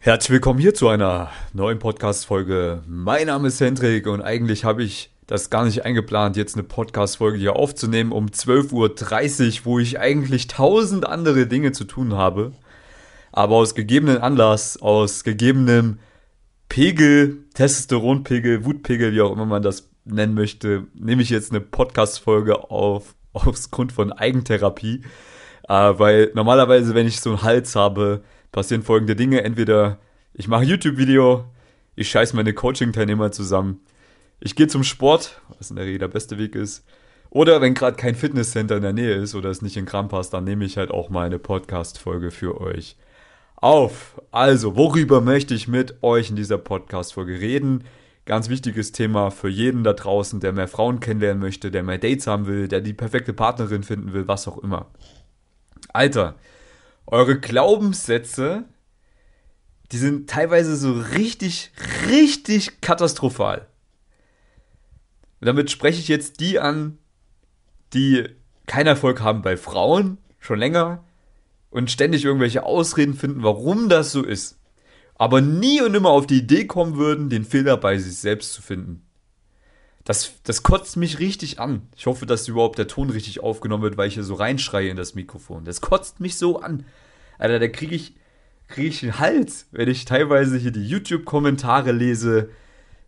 Herzlich willkommen hier zu einer neuen Podcast-Folge. Mein Name ist Hendrik und eigentlich habe ich das gar nicht eingeplant, jetzt eine Podcast-Folge hier aufzunehmen um 12.30 Uhr, wo ich eigentlich tausend andere Dinge zu tun habe. Aber aus gegebenen Anlass, aus gegebenem Pegel, Testosteronpegel, Wutpegel, wie auch immer man das nennen möchte, nehme ich jetzt eine Podcast-Folge auf, aufgrund von Eigentherapie. Äh, weil normalerweise, wenn ich so einen Hals habe, passieren folgende Dinge. Entweder ich mache YouTube-Video, ich scheiß meine Coaching-Teilnehmer zusammen, ich gehe zum Sport, was in der Regel der beste Weg ist. Oder wenn gerade kein Fitnesscenter in der Nähe ist oder es nicht in Kram passt, dann nehme ich halt auch mal eine Podcast-Folge für euch auf. Also, worüber möchte ich mit euch in dieser Podcast-Folge reden? Ganz wichtiges Thema für jeden da draußen, der mehr Frauen kennenlernen möchte, der mehr Dates haben will, der die perfekte Partnerin finden will, was auch immer. Alter, eure Glaubenssätze, die sind teilweise so richtig, richtig katastrophal. Damit spreche ich jetzt die an, die keinen Erfolg haben bei Frauen, schon länger, und ständig irgendwelche Ausreden finden, warum das so ist. Aber nie und immer auf die Idee kommen würden, den Fehler bei sich selbst zu finden. Das, das kotzt mich richtig an. Ich hoffe, dass überhaupt der Ton richtig aufgenommen wird, weil ich hier so reinschreie in das Mikrofon. Das kotzt mich so an. Alter, da kriege ich, krieg ich einen Hals, wenn ich teilweise hier die YouTube-Kommentare lese,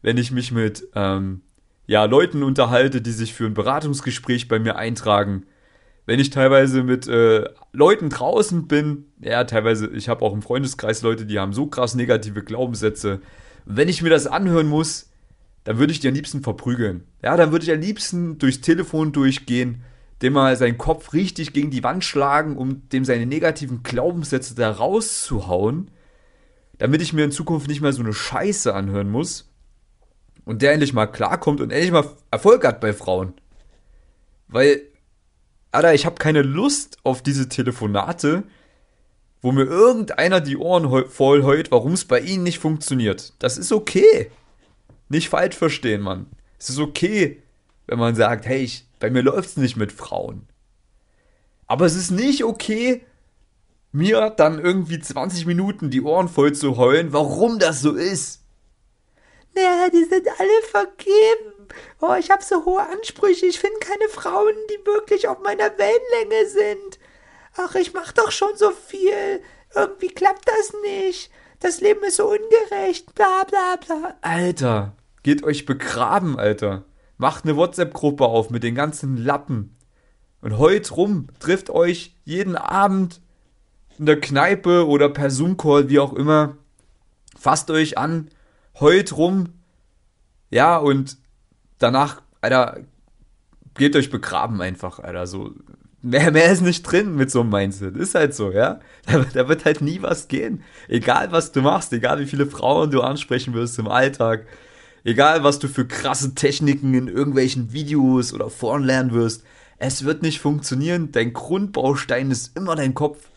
wenn ich mich mit ähm, ja, Leuten unterhalte, die sich für ein Beratungsgespräch bei mir eintragen. Wenn ich teilweise mit äh, Leuten draußen bin, ja, teilweise, ich habe auch im Freundeskreis Leute, die haben so krass negative Glaubenssätze. Wenn ich mir das anhören muss, dann würde ich die am liebsten verprügeln. Ja, dann würde ich am liebsten durchs Telefon durchgehen, dem mal seinen Kopf richtig gegen die Wand schlagen, um dem seine negativen Glaubenssätze da rauszuhauen, damit ich mir in Zukunft nicht mehr so eine Scheiße anhören muss und der endlich mal klarkommt und endlich mal Erfolg hat bei Frauen. Weil, Alter, ich habe keine Lust auf diese Telefonate, wo mir irgendeiner die Ohren voll heult, warum es bei ihnen nicht funktioniert. Das ist okay. Nicht falsch verstehen, Mann. Es ist okay, wenn man sagt, hey, ich, bei mir läuft es nicht mit Frauen. Aber es ist nicht okay, mir dann irgendwie 20 Minuten die Ohren voll zu heulen, warum das so ist. Naja, die sind alle vergeben. Oh, ich habe so hohe Ansprüche. Ich finde keine Frauen, die wirklich auf meiner Wellenlänge sind. Ach, ich mach doch schon so viel. Irgendwie klappt das nicht. Das Leben ist so ungerecht. Bla bla bla. Alter, Geht euch begraben, Alter. Macht eine WhatsApp-Gruppe auf mit den ganzen Lappen. Und heut rum, trifft euch jeden Abend in der Kneipe oder per Zoom-Call, wie auch immer. Fasst euch an, heut rum. Ja, und danach, Alter, geht euch begraben einfach, Alter. So, mehr, mehr ist nicht drin mit so einem Mindset. Ist halt so, ja. Da, da, wird halt nie was gehen. Egal was du machst, egal wie viele Frauen du ansprechen wirst im Alltag, Egal, was du für krasse Techniken in irgendwelchen Videos oder Foren lernen wirst, es wird nicht funktionieren. Dein Grundbaustein ist immer dein Kopf.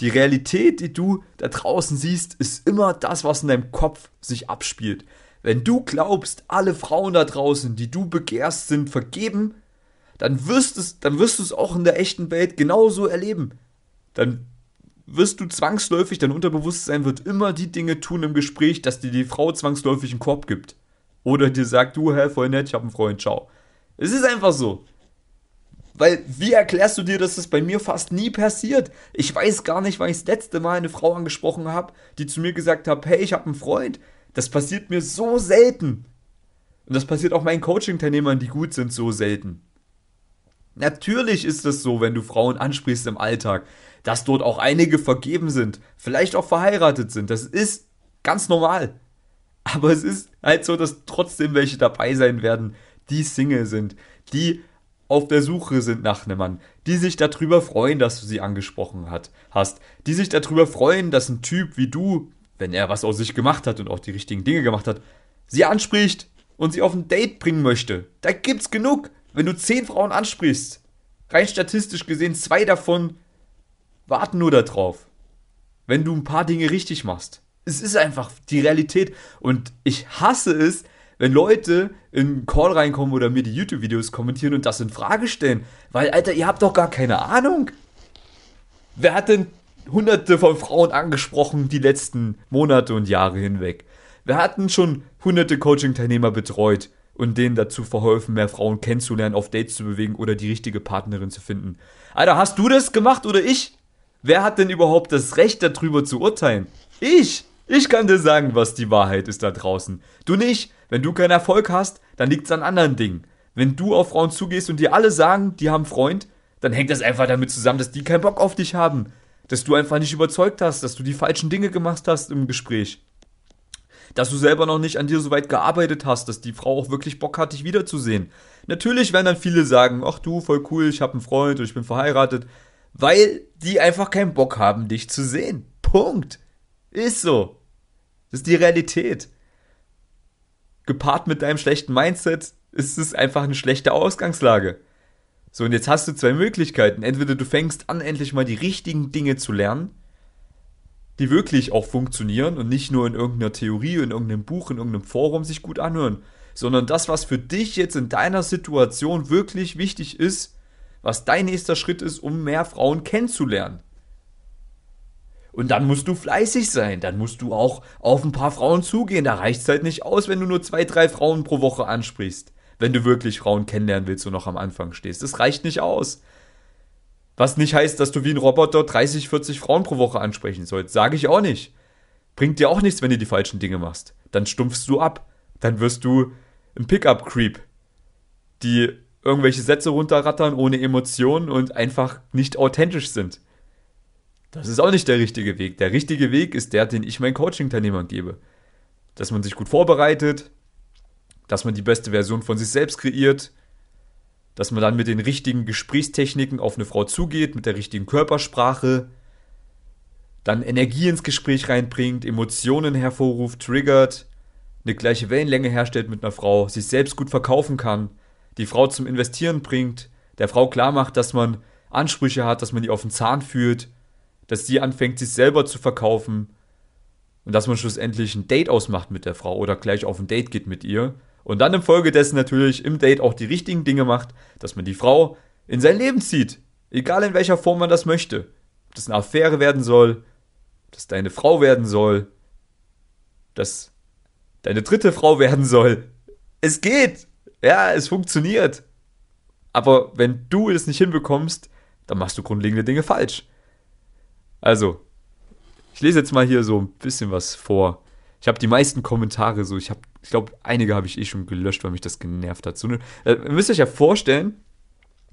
Die Realität, die du da draußen siehst, ist immer das, was in deinem Kopf sich abspielt. Wenn du glaubst, alle Frauen da draußen, die du begehrst, sind vergeben, dann wirst, es, dann wirst du es auch in der echten Welt genauso erleben. Dann wirst du zwangsläufig, dein Unterbewusstsein wird immer die Dinge tun im Gespräch, dass dir die Frau zwangsläufig einen Korb gibt. Oder dir sagt, du, hä, voll nett, ich hab einen Freund, ciao. Es ist einfach so. Weil, wie erklärst du dir, dass das bei mir fast nie passiert? Ich weiß gar nicht, wann ich das letzte Mal eine Frau angesprochen habe, die zu mir gesagt hat, hey, ich habe einen Freund. Das passiert mir so selten. Und das passiert auch meinen Coaching-Teilnehmern, die gut sind, so selten. Natürlich ist es so, wenn du Frauen ansprichst im Alltag, dass dort auch einige vergeben sind, vielleicht auch verheiratet sind. Das ist ganz normal. Aber es ist halt so, dass trotzdem welche dabei sein werden, die Single sind, die auf der Suche sind nach einem Mann, die sich darüber freuen, dass du sie angesprochen hat, hast, die sich darüber freuen, dass ein Typ wie du, wenn er was aus sich gemacht hat und auch die richtigen Dinge gemacht hat, sie anspricht und sie auf ein Date bringen möchte. Da gibt's genug. Wenn du zehn Frauen ansprichst, rein statistisch gesehen, zwei davon warten nur darauf. Wenn du ein paar Dinge richtig machst. Es ist einfach die Realität. Und ich hasse es, wenn Leute in einen Call reinkommen oder mir die YouTube-Videos kommentieren und das in Frage stellen. Weil, Alter, ihr habt doch gar keine Ahnung. Wer hat denn hunderte von Frauen angesprochen die letzten Monate und Jahre hinweg. Wir hatten schon hunderte Coaching-Teilnehmer betreut und denen dazu verholfen, mehr Frauen kennenzulernen, auf Dates zu bewegen oder die richtige Partnerin zu finden. Alter, hast du das gemacht oder ich? Wer hat denn überhaupt das Recht darüber zu urteilen? Ich! Ich kann dir sagen, was die Wahrheit ist da draußen. Du nicht. Wenn du keinen Erfolg hast, dann liegt's an anderen Dingen. Wenn du auf Frauen zugehst und dir alle sagen, die haben Freund, dann hängt das einfach damit zusammen, dass die keinen Bock auf dich haben. Dass du einfach nicht überzeugt hast, dass du die falschen Dinge gemacht hast im Gespräch. Dass du selber noch nicht an dir so weit gearbeitet hast, dass die Frau auch wirklich Bock hat, dich wiederzusehen. Natürlich werden dann viele sagen, ach du, voll cool, ich habe einen Freund und ich bin verheiratet, weil die einfach keinen Bock haben, dich zu sehen. Punkt. Ist so. Das ist die Realität. Gepaart mit deinem schlechten Mindset ist es einfach eine schlechte Ausgangslage. So, und jetzt hast du zwei Möglichkeiten. Entweder du fängst an, endlich mal die richtigen Dinge zu lernen, die wirklich auch funktionieren und nicht nur in irgendeiner Theorie, in irgendeinem Buch, in irgendeinem Forum sich gut anhören, sondern das, was für dich jetzt in deiner Situation wirklich wichtig ist, was dein nächster Schritt ist, um mehr Frauen kennenzulernen. Und dann musst du fleißig sein, dann musst du auch auf ein paar Frauen zugehen. Da reicht es halt nicht aus, wenn du nur zwei, drei Frauen pro Woche ansprichst wenn du wirklich Frauen kennenlernen willst und noch am Anfang stehst. Das reicht nicht aus. Was nicht heißt, dass du wie ein Roboter 30, 40 Frauen pro Woche ansprechen sollst. Sage ich auch nicht. Bringt dir auch nichts, wenn du die falschen Dinge machst. Dann stumpfst du ab. Dann wirst du ein Pickup-Creep, die irgendwelche Sätze runterrattern ohne Emotionen und einfach nicht authentisch sind. Das ist auch nicht der richtige Weg. Der richtige Weg ist der, den ich meinen Coaching-Teilnehmern gebe. Dass man sich gut vorbereitet, dass man die beste Version von sich selbst kreiert, dass man dann mit den richtigen Gesprächstechniken auf eine Frau zugeht, mit der richtigen Körpersprache, dann Energie ins Gespräch reinbringt, Emotionen hervorruft, triggert, eine gleiche Wellenlänge herstellt mit einer Frau, sich selbst gut verkaufen kann, die Frau zum Investieren bringt, der Frau klar macht, dass man Ansprüche hat, dass man die auf den Zahn fühlt, dass sie anfängt, sich selber zu verkaufen und dass man schlussendlich ein Date ausmacht mit der Frau oder gleich auf ein Date geht mit ihr und dann infolgedessen natürlich im Date auch die richtigen Dinge macht, dass man die Frau in sein Leben zieht. Egal in welcher Form man das möchte. Ob das eine Affäre werden soll, dass deine Frau werden soll, dass deine dritte Frau werden soll. Es geht. Ja, es funktioniert. Aber wenn du es nicht hinbekommst, dann machst du grundlegende Dinge falsch. Also, ich lese jetzt mal hier so ein bisschen was vor. Ich habe die meisten Kommentare so, ich ich glaube, einige habe ich eh schon gelöscht, weil mich das genervt hat. So äh, ihr müsst euch ja vorstellen,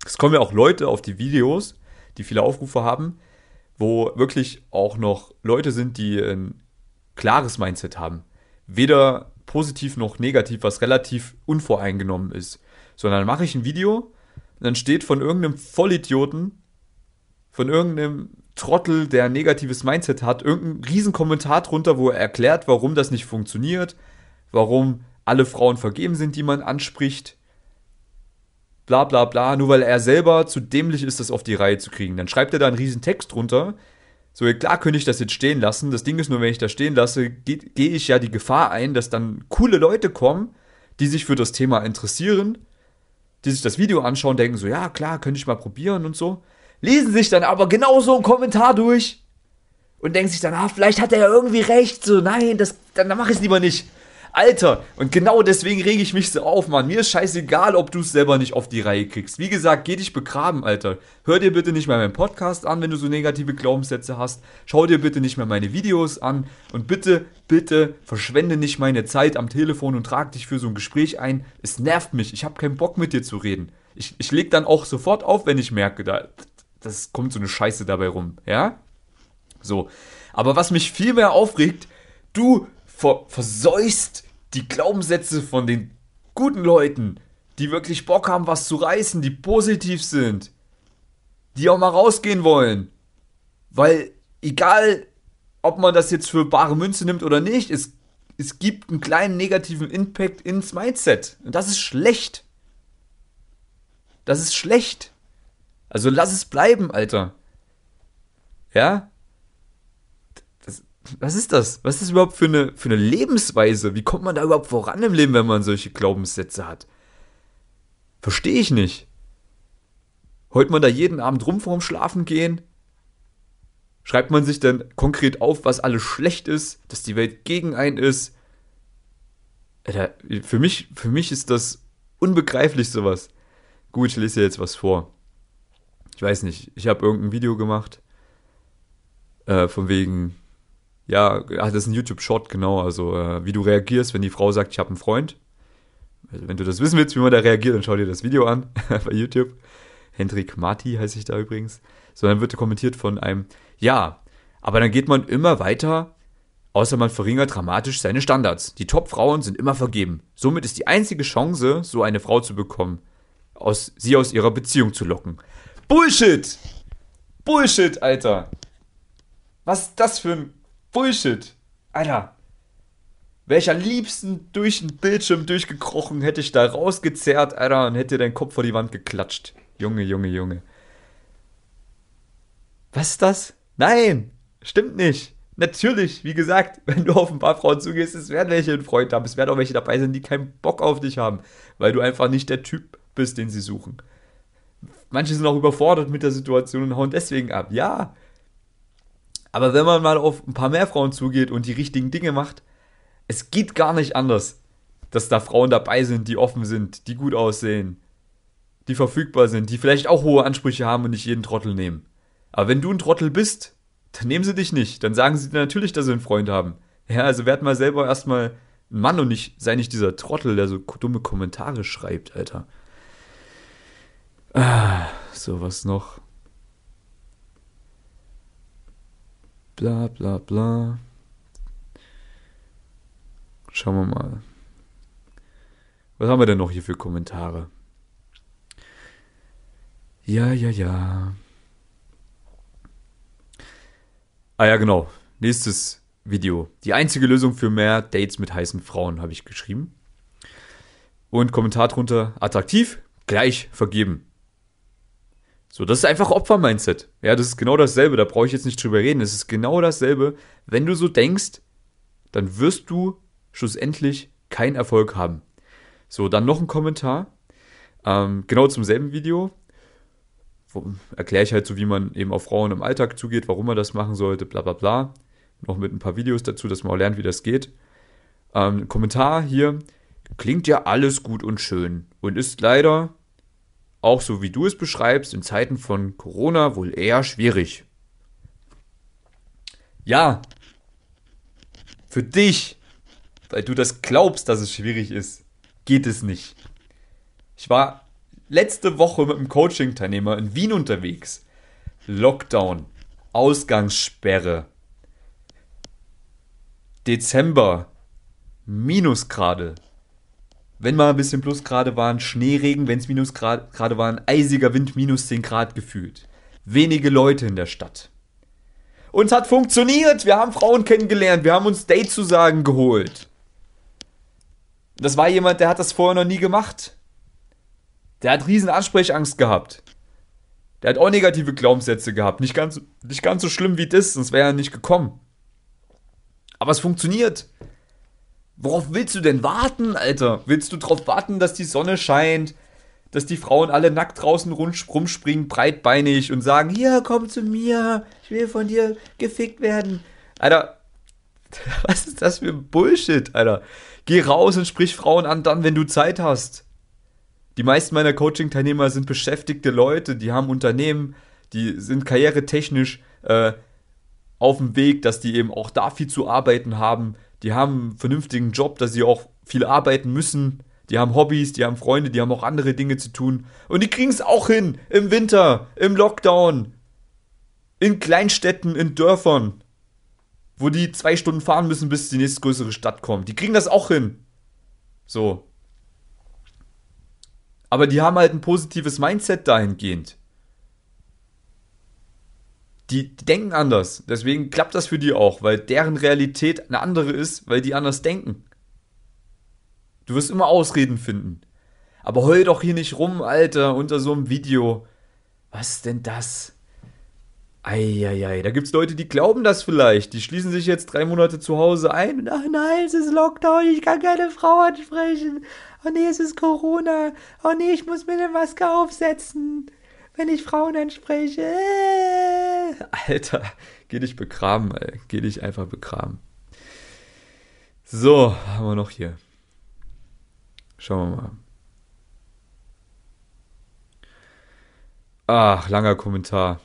es kommen ja auch Leute auf die Videos, die viele Aufrufe haben, wo wirklich auch noch Leute sind, die ein klares Mindset haben. Weder positiv noch negativ, was relativ unvoreingenommen ist. Sondern mache ich ein Video dann steht von irgendeinem Vollidioten, von irgendeinem Trottel, der ein negatives Mindset hat, irgendein Riesenkommentar drunter, wo er erklärt, warum das nicht funktioniert, warum alle Frauen vergeben sind, die man anspricht. Bla bla bla, nur weil er selber zu dämlich ist, das auf die Reihe zu kriegen. Dann schreibt er da einen riesen Text drunter. So, klar könnte ich das jetzt stehen lassen. Das Ding ist nur, wenn ich das stehen lasse, gehe geh ich ja die Gefahr ein, dass dann coole Leute kommen, die sich für das Thema interessieren, die sich das Video anschauen, denken so, ja klar, könnte ich mal probieren und so. Lesen sich dann aber genauso einen Kommentar durch und denken sich dann, ah, vielleicht hat er ja irgendwie recht. So, nein, das, dann, dann mache ich es lieber nicht. Alter, und genau deswegen rege ich mich so auf, Mann. Mir ist scheißegal, ob du es selber nicht auf die Reihe kriegst. Wie gesagt, geh dich begraben, Alter. Hör dir bitte nicht mehr meinen Podcast an, wenn du so negative Glaubenssätze hast. Schau dir bitte nicht mehr meine Videos an. Und bitte, bitte verschwende nicht meine Zeit am Telefon und trag dich für so ein Gespräch ein. Es nervt mich. Ich habe keinen Bock mit dir zu reden. Ich, ich leg dann auch sofort auf, wenn ich merke, da das kommt so eine Scheiße dabei rum, ja? So. Aber was mich viel mehr aufregt, du ver versäust die Glaubenssätze von den guten Leuten, die wirklich Bock haben, was zu reißen, die positiv sind, die auch mal rausgehen wollen. Weil egal, ob man das jetzt für bare Münze nimmt oder nicht, es, es gibt einen kleinen negativen Impact ins Mindset. Und das ist schlecht. Das ist schlecht. Also lass es bleiben, Alter. Ja? was ist das? Was ist das überhaupt für eine, für eine Lebensweise? Wie kommt man da überhaupt voran im Leben, wenn man solche Glaubenssätze hat? Verstehe ich nicht. Heult man da jeden Abend rum vorm Schlafen gehen? Schreibt man sich dann konkret auf, was alles schlecht ist, dass die Welt gegen einen ist? Alter, für mich, für mich ist das unbegreiflich sowas. Gut, ich lese jetzt was vor. Ich weiß nicht, ich habe irgendein Video gemacht. Äh, von wegen, ja, das ist ein YouTube-Short, genau. Also, äh, wie du reagierst, wenn die Frau sagt, ich habe einen Freund. Also, wenn du das wissen willst, wie man da reagiert, dann schau dir das Video an bei YouTube. Hendrik Marti heiße ich da übrigens. So, dann wird kommentiert von einem, ja, aber dann geht man immer weiter, außer man verringert dramatisch seine Standards. Die Top-Frauen sind immer vergeben. Somit ist die einzige Chance, so eine Frau zu bekommen, aus, sie aus ihrer Beziehung zu locken. Bullshit! Bullshit, Alter! Was ist das für ein Bullshit? Alter! Welcher liebsten durch den Bildschirm durchgekrochen hätte ich da rausgezerrt, Alter, und hätte deinen Kopf vor die Wand geklatscht. Junge, Junge, Junge. Was ist das? Nein, stimmt nicht. Natürlich, wie gesagt, wenn du auf ein paar Frauen zugehst, es werden welche einen Freund haben, es werden auch welche dabei sein, die keinen Bock auf dich haben, weil du einfach nicht der Typ bist, den sie suchen. Manche sind auch überfordert mit der Situation und hauen deswegen ab. Ja. Aber wenn man mal auf ein paar mehr Frauen zugeht und die richtigen Dinge macht, es geht gar nicht anders, dass da Frauen dabei sind, die offen sind, die gut aussehen, die verfügbar sind, die vielleicht auch hohe Ansprüche haben und nicht jeden Trottel nehmen. Aber wenn du ein Trottel bist, dann nehmen sie dich nicht. Dann sagen sie dir natürlich, dass sie einen Freund haben. Ja, also werd mal selber erstmal ein Mann und nicht, sei nicht dieser Trottel, der so dumme Kommentare schreibt, Alter. Ah, so was noch. Bla bla bla. Schauen wir mal. Was haben wir denn noch hier für Kommentare? Ja, ja, ja. Ah ja, genau. Nächstes Video. Die einzige Lösung für mehr Dates mit heißen Frauen habe ich geschrieben. Und Kommentar drunter, attraktiv, gleich vergeben. So, das ist einfach Opfer-Mindset. Ja, das ist genau dasselbe, da brauche ich jetzt nicht drüber reden. Es ist genau dasselbe. Wenn du so denkst, dann wirst du schlussendlich keinen Erfolg haben. So, dann noch ein Kommentar. Ähm, genau zum selben Video erkläre ich halt so, wie man eben auf Frauen im Alltag zugeht, warum man das machen sollte, bla bla bla. Noch mit ein paar Videos dazu, dass man auch lernt, wie das geht. Ähm, Kommentar hier, klingt ja alles gut und schön und ist leider, auch so wie du es beschreibst, in Zeiten von Corona wohl eher schwierig. Ja, für dich, weil du das glaubst, dass es schwierig ist, geht es nicht. Ich war letzte Woche mit einem Coaching-Teilnehmer in Wien unterwegs. Lockdown, Ausgangssperre, Dezember, Minusgrade. Wenn mal ein bisschen Plusgrade waren, Schneeregen, wenn es Minusgrade waren, eisiger Wind, minus 10 Grad gefühlt. Wenige Leute in der Stadt. Und es hat funktioniert. Wir haben Frauen kennengelernt. Wir haben uns Date-Zusagen geholt. Das war jemand, der hat das vorher noch nie gemacht. Der hat riesen Ansprechangst gehabt. Der hat auch negative Glaubenssätze gehabt. Nicht ganz, nicht ganz so schlimm wie das, sonst wäre er nicht gekommen. Aber es funktioniert. Worauf willst du denn warten, Alter? Willst du darauf warten, dass die Sonne scheint, dass die Frauen alle nackt draußen rumspringen, breitbeinig und sagen, hier, komm zu mir, ich will von dir gefickt werden. Alter, was ist das für Bullshit, Alter? Geh raus und sprich Frauen an, dann, wenn du Zeit hast. Die meisten meiner Coaching-Teilnehmer sind beschäftigte Leute, die haben Unternehmen, die sind karrieretechnisch äh, auf dem Weg, dass die eben auch da viel zu arbeiten haben. Die haben einen vernünftigen Job, dass sie auch viel arbeiten müssen. Die haben Hobbys, die haben Freunde, die haben auch andere Dinge zu tun. Und die kriegen es auch hin. Im Winter, im Lockdown, in Kleinstädten, in Dörfern, wo die zwei Stunden fahren müssen, bis die nächste größere Stadt kommt. Die kriegen das auch hin. So. Aber die haben halt ein positives Mindset dahingehend. Die, denken anders. Deswegen klappt das für die auch, weil deren Realität eine andere ist, weil die anders denken. Du wirst immer Ausreden finden. Aber heul doch hier nicht rum, Alter, unter so einem Video. Was ist denn das? Eieiei, da gibt's Leute, die glauben das vielleicht. Die schließen sich jetzt drei Monate zu Hause ein. Und, ach nein, es ist Lockdown, ich kann keine Frau ansprechen. Oh nee, es ist Corona. Oh nee, ich muss mir eine Maske aufsetzen, wenn ich Frauen anspreche. Alter, Geh dich begraben, ey. Geh dich einfach begraben. So, haben wir noch hier. Schauen wir mal. Ach, langer Kommentar.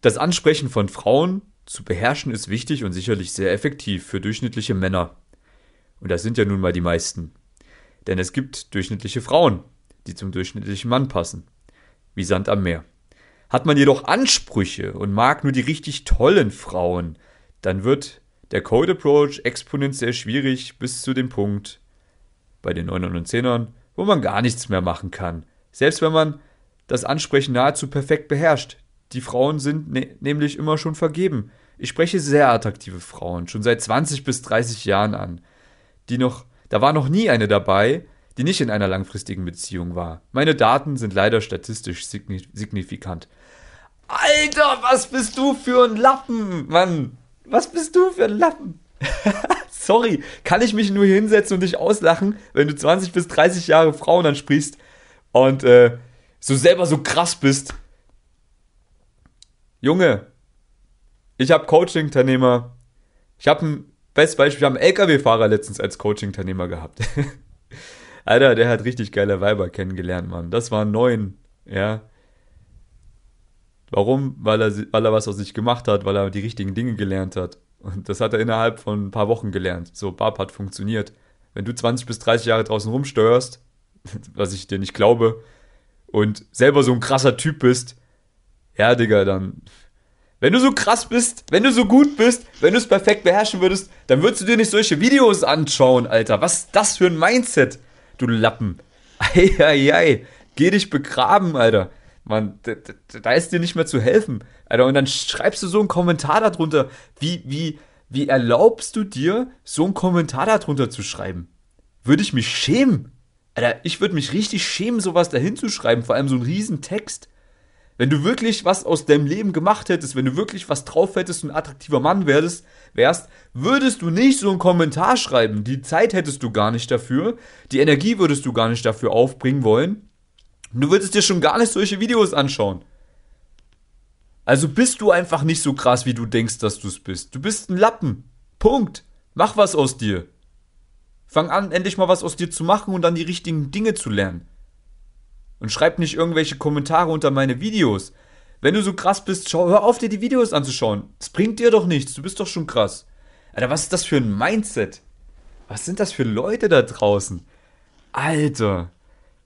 Das Ansprechen von Frauen zu beherrschen ist wichtig und sicherlich sehr effektiv für durchschnittliche Männer. Und das sind ja nun mal die meisten. Denn es gibt durchschnittliche Frauen, die zum durchschnittlichen Mann passen. Wie Sand am Meer. Hat man jedoch Ansprüche und mag nur die richtig tollen Frauen, dann wird der Code Approach exponentiell schwierig bis zu dem Punkt bei den 9 und 10ern, wo man gar nichts mehr machen kann. Selbst wenn man das Ansprechen nahezu perfekt beherrscht. Die Frauen sind ne nämlich immer schon vergeben. Ich spreche sehr attraktive Frauen, schon seit 20 bis 30 Jahren an. Die noch, da war noch nie eine dabei, die nicht in einer langfristigen Beziehung war. Meine Daten sind leider statistisch signifikant. Alter, was bist du für ein Lappen, Mann? Was bist du für ein Lappen? Sorry, kann ich mich nur hinsetzen und dich auslachen, wenn du 20 bis 30 Jahre Frauen ansprichst und äh, so selber so krass bist? Junge, ich habe Coaching-Teilnehmer. Ich habe ein bestes Beispiel, wir haben einen LKW-Fahrer letztens als Coaching-Teilnehmer gehabt. Alter, der hat richtig geile Weiber kennengelernt, Mann. Das waren neun, ja. Warum? Weil er, weil er was aus sich gemacht hat, weil er die richtigen Dinge gelernt hat. Und das hat er innerhalb von ein paar Wochen gelernt. So, Barb hat funktioniert. Wenn du 20 bis 30 Jahre draußen rumsteuerst, was ich dir nicht glaube, und selber so ein krasser Typ bist, ja, Digga, dann. Wenn du so krass bist, wenn du so gut bist, wenn du es perfekt beherrschen würdest, dann würdest du dir nicht solche Videos anschauen, Alter. Was ist das für ein Mindset, du Lappen? Eieiei, geh dich begraben, Alter. Man, da, da ist dir nicht mehr zu helfen. Alter, und dann schreibst du so einen Kommentar darunter. Wie, wie, wie erlaubst du dir, so einen Kommentar darunter zu schreiben? Würde ich mich schämen? Alter, ich würde mich richtig schämen, sowas dahin zu schreiben, vor allem so einen riesen Text. Wenn du wirklich was aus deinem Leben gemacht hättest, wenn du wirklich was drauf hättest und ein attraktiver Mann wärst, wärst, würdest du nicht so einen Kommentar schreiben. Die Zeit hättest du gar nicht dafür, die Energie würdest du gar nicht dafür aufbringen wollen. Du würdest dir schon gar nicht solche Videos anschauen. Also bist du einfach nicht so krass, wie du denkst, dass du es bist. Du bist ein Lappen. Punkt. Mach was aus dir. Fang an, endlich mal was aus dir zu machen und dann die richtigen Dinge zu lernen. Und schreib nicht irgendwelche Kommentare unter meine Videos. Wenn du so krass bist, schau, hör auf, dir die Videos anzuschauen. Das bringt dir doch nichts. Du bist doch schon krass. Alter, was ist das für ein Mindset? Was sind das für Leute da draußen? Alter,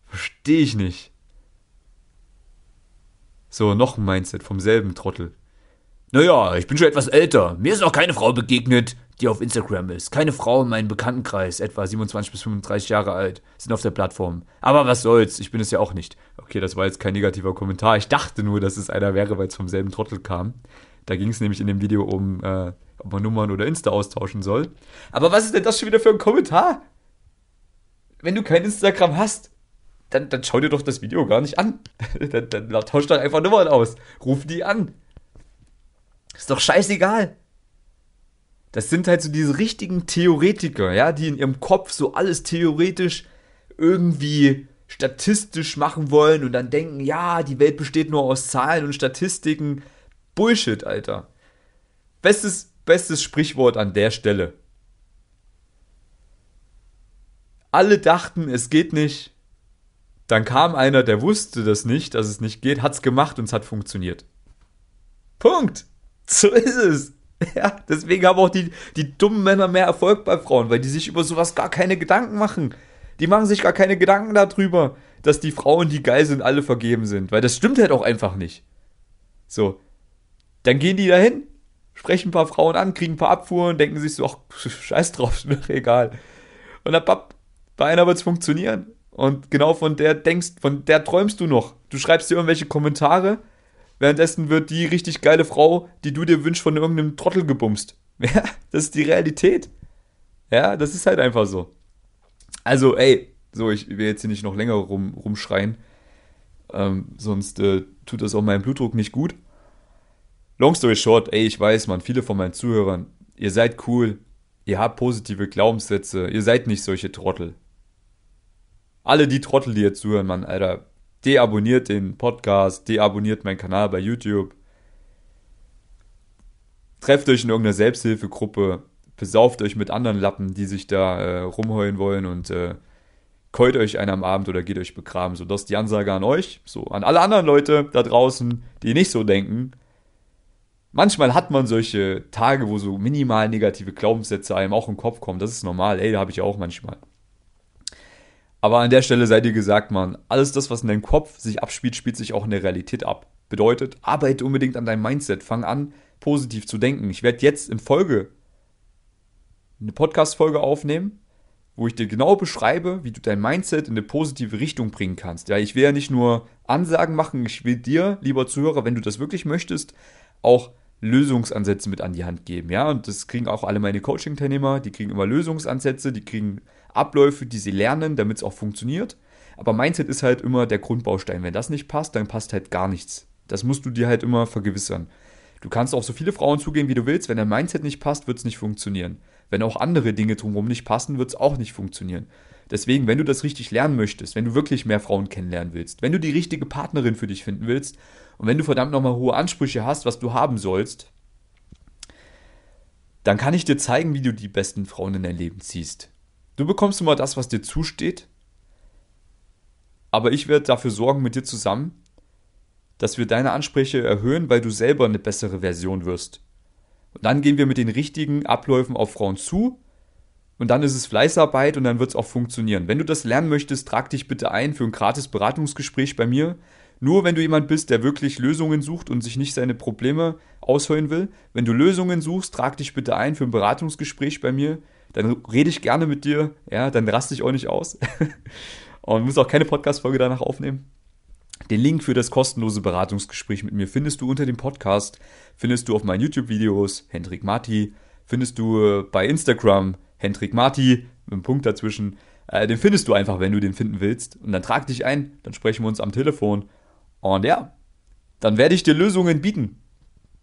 verstehe ich nicht. So, noch ein Mindset vom selben Trottel. Naja, ich bin schon etwas älter. Mir ist noch keine Frau begegnet, die auf Instagram ist. Keine Frau in meinem Bekanntenkreis, etwa 27 bis 35 Jahre alt, sind auf der Plattform. Aber was soll's, ich bin es ja auch nicht. Okay, das war jetzt kein negativer Kommentar. Ich dachte nur, dass es einer wäre, weil es vom selben Trottel kam. Da ging es nämlich in dem Video um, äh, ob man Nummern oder Insta austauschen soll. Aber was ist denn das schon wieder für ein Kommentar? Wenn du kein Instagram hast, dann, dann schau dir doch das Video gar nicht an. dann, dann tausch doch einfach Nummern aus. Ruf die an. Ist doch scheißegal. Das sind halt so diese richtigen Theoretiker, ja, die in ihrem Kopf so alles theoretisch irgendwie statistisch machen wollen und dann denken, ja, die Welt besteht nur aus Zahlen und Statistiken. Bullshit, Alter. Bestes, bestes Sprichwort an der Stelle. Alle dachten, es geht nicht. Dann kam einer, der wusste das nicht, dass es nicht geht, hat's gemacht und es hat funktioniert. Punkt. So ist es. Ja, deswegen haben auch die, die dummen Männer mehr Erfolg bei Frauen, weil die sich über sowas gar keine Gedanken machen. Die machen sich gar keine Gedanken darüber, dass die Frauen, die geil sind, alle vergeben sind. Weil das stimmt halt auch einfach nicht. So. Dann gehen die dahin, sprechen ein paar Frauen an, kriegen ein paar Abfuhren, denken sich so, ach, scheiß drauf, ist mir egal. Und dann, papp, bei einer wird es funktionieren. Und genau von der denkst, von der träumst du noch. Du schreibst dir irgendwelche Kommentare, währenddessen wird die richtig geile Frau, die du dir wünschst, von irgendeinem Trottel gebumst. Ja, das ist die Realität. Ja, das ist halt einfach so. Also, ey, so, ich will jetzt hier nicht noch länger rum, rumschreien. Ähm, sonst äh, tut das auch meinem Blutdruck nicht gut. Long story short, ey, ich weiß, man, viele von meinen Zuhörern, ihr seid cool, ihr habt positive Glaubenssätze, ihr seid nicht solche Trottel alle die Trottel, die jetzt zuhören, Mann, Alter, deabonniert den Podcast, deabonniert meinen Kanal bei YouTube. Trefft euch in irgendeiner Selbsthilfegruppe, besauft euch mit anderen Lappen, die sich da äh, rumheulen wollen und äh, keut euch einen am Abend oder geht euch begraben. So, das ist die Ansage an euch. So, an alle anderen Leute da draußen, die nicht so denken. Manchmal hat man solche Tage, wo so minimal negative Glaubenssätze einem auch im Kopf kommen. Das ist normal. Ey, da habe ich auch manchmal. Aber an der Stelle seid ihr gesagt, man, alles das, was in deinem Kopf sich abspielt, spielt sich auch in der Realität ab. Bedeutet, arbeite unbedingt an deinem Mindset. Fang an, positiv zu denken. Ich werde jetzt in Folge eine Podcast-Folge aufnehmen, wo ich dir genau beschreibe, wie du dein Mindset in eine positive Richtung bringen kannst. Ja, ich will ja nicht nur Ansagen machen, ich will dir, lieber Zuhörer, wenn du das wirklich möchtest, auch Lösungsansätze mit an die Hand geben. Ja, und das kriegen auch alle meine Coaching-Teilnehmer, die kriegen immer Lösungsansätze, die kriegen Abläufe, die sie lernen, damit es auch funktioniert. Aber Mindset ist halt immer der Grundbaustein. Wenn das nicht passt, dann passt halt gar nichts. Das musst du dir halt immer vergewissern. Du kannst auf so viele Frauen zugehen, wie du willst. Wenn dein Mindset nicht passt, wird es nicht funktionieren. Wenn auch andere Dinge drumherum nicht passen, wird es auch nicht funktionieren. Deswegen, wenn du das richtig lernen möchtest, wenn du wirklich mehr Frauen kennenlernen willst, wenn du die richtige Partnerin für dich finden willst und wenn du verdammt nochmal hohe Ansprüche hast, was du haben sollst, dann kann ich dir zeigen, wie du die besten Frauen in dein Leben ziehst. Du bekommst immer das, was dir zusteht, aber ich werde dafür sorgen mit dir zusammen, dass wir deine Ansprüche erhöhen, weil du selber eine bessere Version wirst. Und dann gehen wir mit den richtigen Abläufen auf Frauen zu. Und dann ist es Fleißarbeit und dann wird es auch funktionieren. Wenn du das lernen möchtest, trag dich bitte ein für ein gratis Beratungsgespräch bei mir. Nur wenn du jemand bist, der wirklich Lösungen sucht und sich nicht seine Probleme ausheulen will. Wenn du Lösungen suchst, trag dich bitte ein für ein Beratungsgespräch bei mir. Dann rede ich gerne mit dir. Ja, dann raste ich auch nicht aus. und muss auch keine Podcast-Folge danach aufnehmen. Den Link für das kostenlose Beratungsgespräch mit mir findest du unter dem Podcast, findest du auf meinen YouTube-Videos, Hendrik Marti, findest du äh, bei Instagram, Hendrik Marti, mit einem Punkt dazwischen. Äh, den findest du einfach, wenn du den finden willst. Und dann trag dich ein, dann sprechen wir uns am Telefon. Und ja, dann werde ich dir Lösungen bieten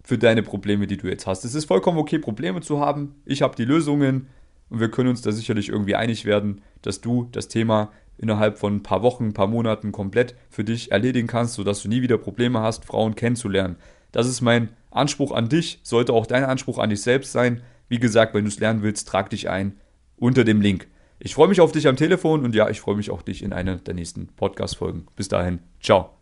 für deine Probleme, die du jetzt hast. Es ist vollkommen okay, Probleme zu haben. Ich habe die Lösungen und wir können uns da sicherlich irgendwie einig werden, dass du das Thema innerhalb von ein paar Wochen, ein paar Monaten komplett für dich erledigen kannst, sodass du nie wieder Probleme hast, Frauen kennenzulernen. Das ist mein Anspruch an dich, sollte auch dein Anspruch an dich selbst sein. Wie gesagt, wenn du es lernen willst, trag dich ein unter dem Link. Ich freue mich auf dich am Telefon und ja, ich freue mich auch dich in einer der nächsten Podcast-Folgen. Bis dahin, ciao.